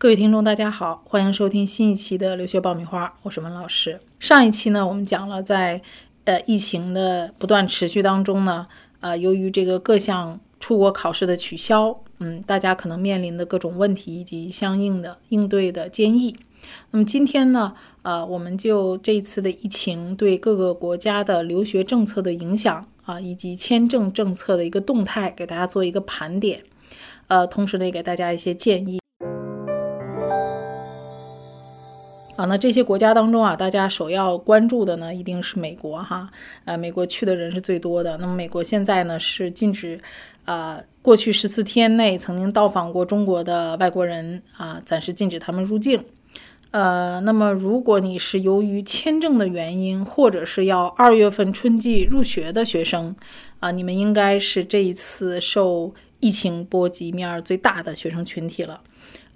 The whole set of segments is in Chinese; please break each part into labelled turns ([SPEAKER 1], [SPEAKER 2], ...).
[SPEAKER 1] 各位听众，大家好，欢迎收听新一期的留学爆米花，我是文老师。上一期呢，我们讲了在呃疫情的不断持续当中呢，呃，由于这个各项出国考试的取消，嗯，大家可能面临的各种问题以及相应的应对的建议。那么今天呢，呃，我们就这次的疫情对各个国家的留学政策的影响啊，以及签证政策的一个动态，给大家做一个盘点，呃，同时呢，也给大家一些建议。啊，那这些国家当中啊，大家首要关注的呢，一定是美国哈。呃，美国去的人是最多的。那么，美国现在呢是禁止，啊，过去十四天内曾经到访过中国的外国人啊，暂时禁止他们入境。呃，那么如果你是由于签证的原因，或者是要二月份春季入学的学生，啊，你们应该是这一次受疫情波及面最大的学生群体了。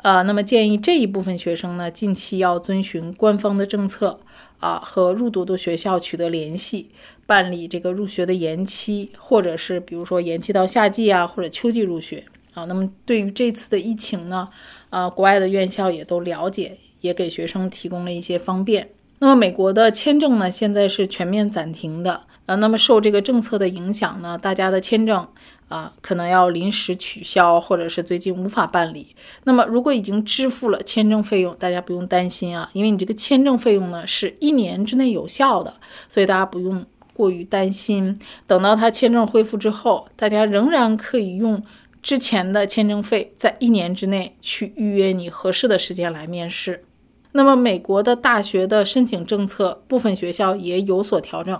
[SPEAKER 1] 呃，那么建议这一部分学生呢，近期要遵循官方的政策啊，和入读的学校取得联系，办理这个入学的延期，或者是比如说延期到夏季啊，或者秋季入学啊。那么对于这次的疫情呢，呃，国外的院校也都了解，也给学生提供了一些方便。那么美国的签证呢，现在是全面暂停的。呃，那么受这个政策的影响呢，大家的签证啊可能要临时取消，或者是最近无法办理。那么如果已经支付了签证费用，大家不用担心啊，因为你这个签证费用呢是一年之内有效的，所以大家不用过于担心。等到他签证恢复之后，大家仍然可以用之前的签证费，在一年之内去预约你合适的时间来面试。那么美国的大学的申请政策，部分学校也有所调整。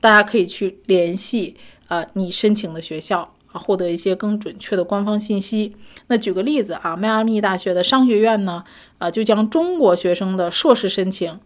[SPEAKER 1] 大家可以去联系呃你申请的学校啊，获得一些更准确的官方信息。那举个例子啊，迈阿密大学的商学院呢，啊就将中国学生的硕士申请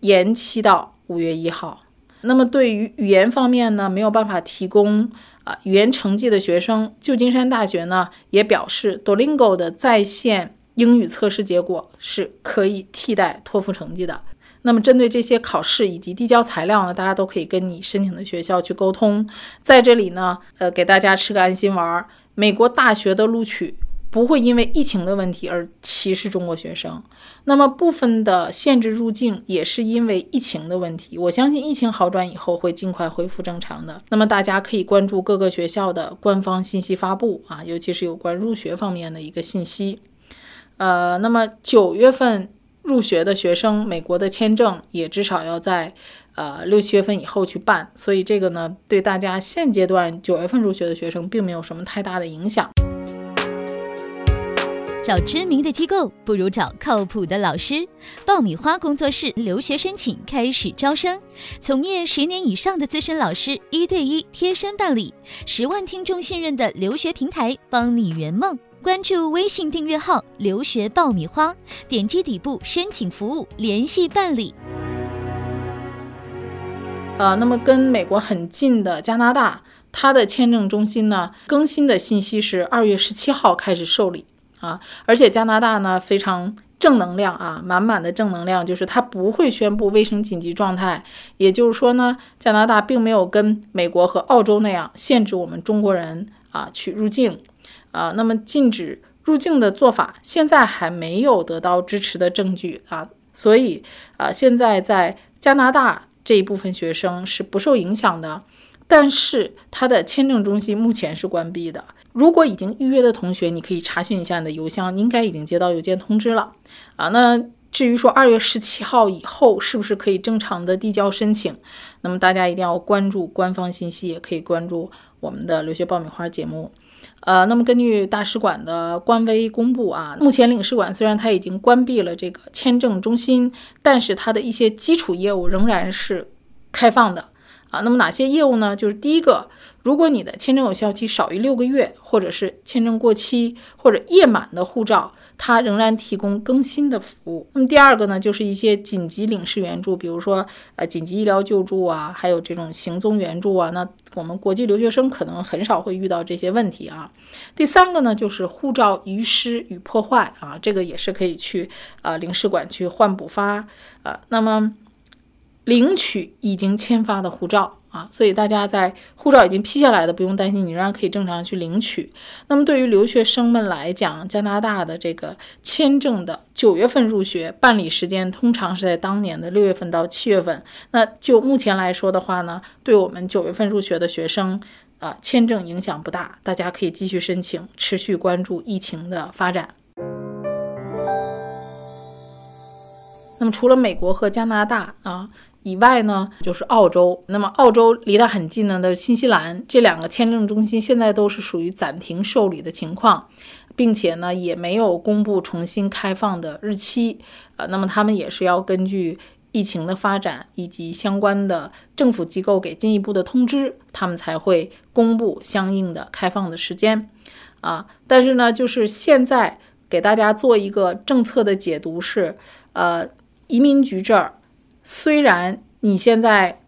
[SPEAKER 1] 延期到五月一号。那么对于语言方面呢，没有办法提供啊语言成绩的学生，旧金山大学呢也表示，Duolingo 的在线英语测试结果是可以替代托福成绩的。那么，针对这些考试以及递交材料呢，大家都可以跟你申请的学校去沟通。在这里呢，呃，给大家吃个安心丸儿：美国大学的录取不会因为疫情的问题而歧视中国学生。那么，部分的限制入境也是因为疫情的问题。我相信疫情好转以后会尽快恢复正常的。那么，大家可以关注各个学校的官方信息发布啊，尤其是有关入学方面的一个信息。呃，那么九月份。入学的学生，美国的签证也至少要在，呃六七月份以后去办，所以这个呢，对大家现阶段九月份入学的学生并没有什么太大的影响。
[SPEAKER 2] 找知名的机构不如找靠谱的老师。爆米花工作室留学申请开始招生，从业十年以上的资深老师一对一贴身办理，十万听众信任的留学平台，帮你圆梦。关注微信订阅号“留学爆米花”，点击底部申请服务联系办理。
[SPEAKER 1] 呃，那么跟美国很近的加拿大，它的签证中心呢，更新的信息是二月十七号开始受理啊，而且加拿大呢非常正能量啊，满满的正能量，就是它不会宣布卫生紧急状态，也就是说呢，加拿大并没有跟美国和澳洲那样限制我们中国人啊去入境。啊，那么禁止入境的做法现在还没有得到支持的证据啊，所以啊，现在在加拿大这一部分学生是不受影响的，但是他的签证中心目前是关闭的。如果已经预约的同学，你可以查询一下你的邮箱，应该已经接到邮件通知了啊。那至于说二月十七号以后是不是可以正常的递交申请，那么大家一定要关注官方信息，也可以关注我们的留学爆米花节目。呃，那么根据大使馆的官微公布啊，目前领事馆虽然它已经关闭了这个签证中心，但是它的一些基础业务仍然是开放的啊。那么哪些业务呢？就是第一个，如果你的签证有效期少于六个月，或者是签证过期或者页满的护照。它仍然提供更新的服务。那么第二个呢，就是一些紧急领事援助，比如说呃紧急医疗救助啊，还有这种行踪援助啊。那我们国际留学生可能很少会遇到这些问题啊。第三个呢，就是护照遗失与破坏啊，这个也是可以去呃领事馆去换补发啊。那么领取已经签发的护照啊，所以大家在护照已经批下来的，不用担心，你仍然可以正常去领取。那么对于留学生们来讲，加拿大的这个签证的九月份入学办理时间通常是在当年的六月份到七月份。那就目前来说的话呢，对我们九月份入学的学生，啊，签证影响不大，大家可以继续申请，持续关注疫情的发展。那么除了美国和加拿大啊。以外呢，就是澳洲。那么澳洲离得很近呢的新西兰，这两个签证中心现在都是属于暂停受理的情况，并且呢也没有公布重新开放的日期。呃，那么他们也是要根据疫情的发展以及相关的政府机构给进一步的通知，他们才会公布相应的开放的时间。啊，但是呢，就是现在给大家做一个政策的解读是，呃，移民局这儿。虽然你现在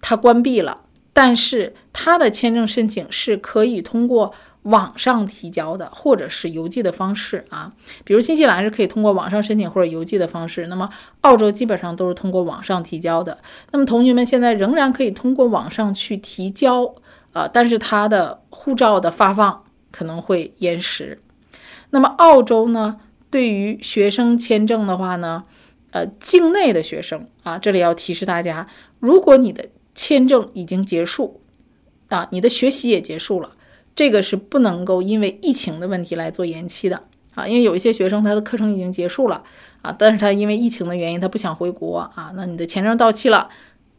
[SPEAKER 1] 它关闭了，但是它的签证申请是可以通过网上提交的，或者是邮寄的方式啊。比如新西兰是可以通过网上申请或者邮寄的方式，那么澳洲基本上都是通过网上提交的。那么同学们现在仍然可以通过网上去提交，呃，但是它的护照的发放可能会延时。那么澳洲呢，对于学生签证的话呢？呃，境内的学生啊，这里要提示大家，如果你的签证已经结束，啊，你的学习也结束了，这个是不能够因为疫情的问题来做延期的啊，因为有一些学生他的课程已经结束了啊，但是他因为疫情的原因他不想回国啊，那你的签证到期了，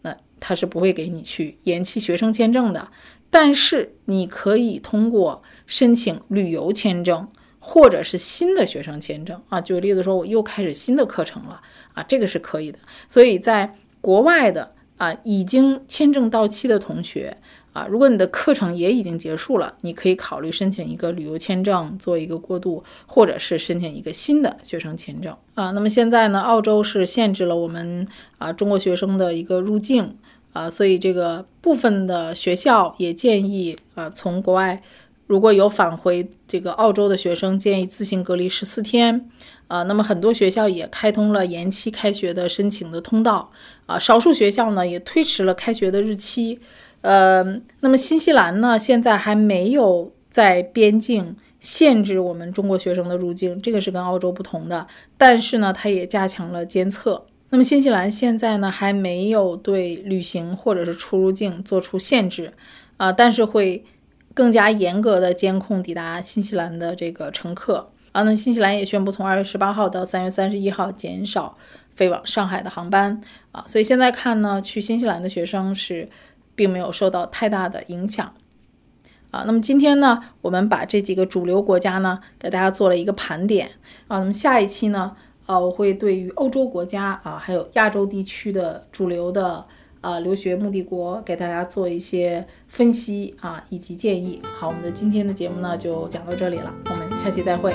[SPEAKER 1] 那他是不会给你去延期学生签证的，但是你可以通过申请旅游签证。或者是新的学生签证啊，举个例子说，我又开始新的课程了啊，这个是可以的。所以在国外的啊，已经签证到期的同学啊，如果你的课程也已经结束了，你可以考虑申请一个旅游签证做一个过渡，或者是申请一个新的学生签证啊。那么现在呢，澳洲是限制了我们啊中国学生的一个入境啊，所以这个部分的学校也建议啊从国外。如果有返回这个澳洲的学生，建议自行隔离十四天。啊，那么很多学校也开通了延期开学的申请的通道。啊，少数学校呢也推迟了开学的日期。呃，那么新西兰呢现在还没有在边境限制我们中国学生的入境，这个是跟澳洲不同的。但是呢，它也加强了监测。那么新西兰现在呢还没有对旅行或者是出入境做出限制。啊，但是会。更加严格的监控抵达新西兰的这个乘客啊，那新西兰也宣布从二月十八号到三月三十一号减少飞往上海的航班啊，所以现在看呢，去新西兰的学生是并没有受到太大的影响啊。那么今天呢，我们把这几个主流国家呢给大家做了一个盘点啊，那么下一期呢，呃，我会对于欧洲国家啊，还有亚洲地区的主流的。呃，留学目的国给大家做一些分析啊，以及建议。好，我们的今天的节目呢就讲到这里了，我们下期再会。